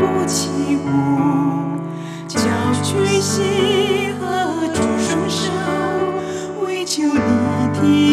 不起舞，教君西河住双手，为求你的。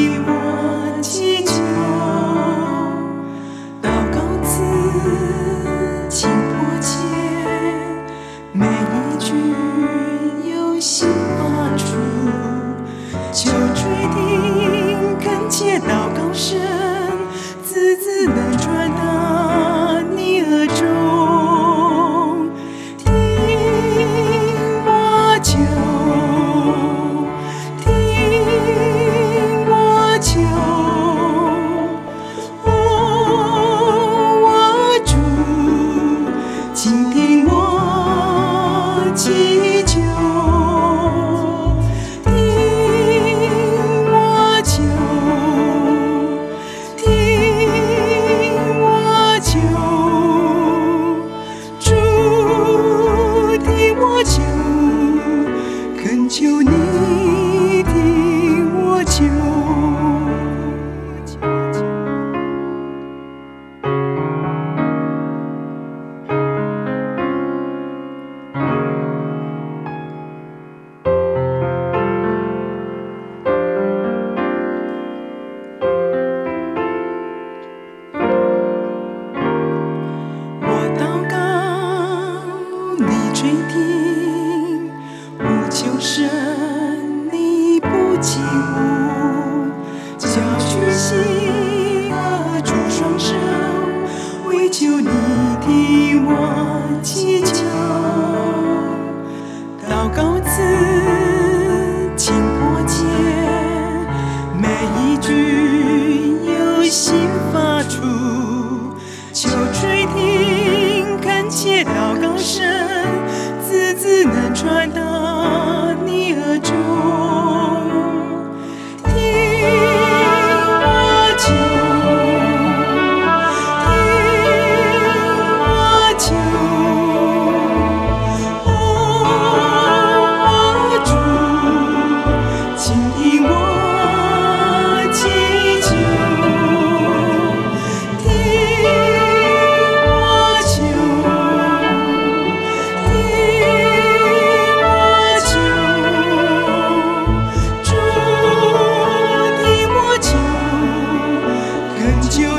祈求。的我祈求，祷告词尽迫切，每一句由心发出，求垂听，恳切祷告声，字字能传达。很久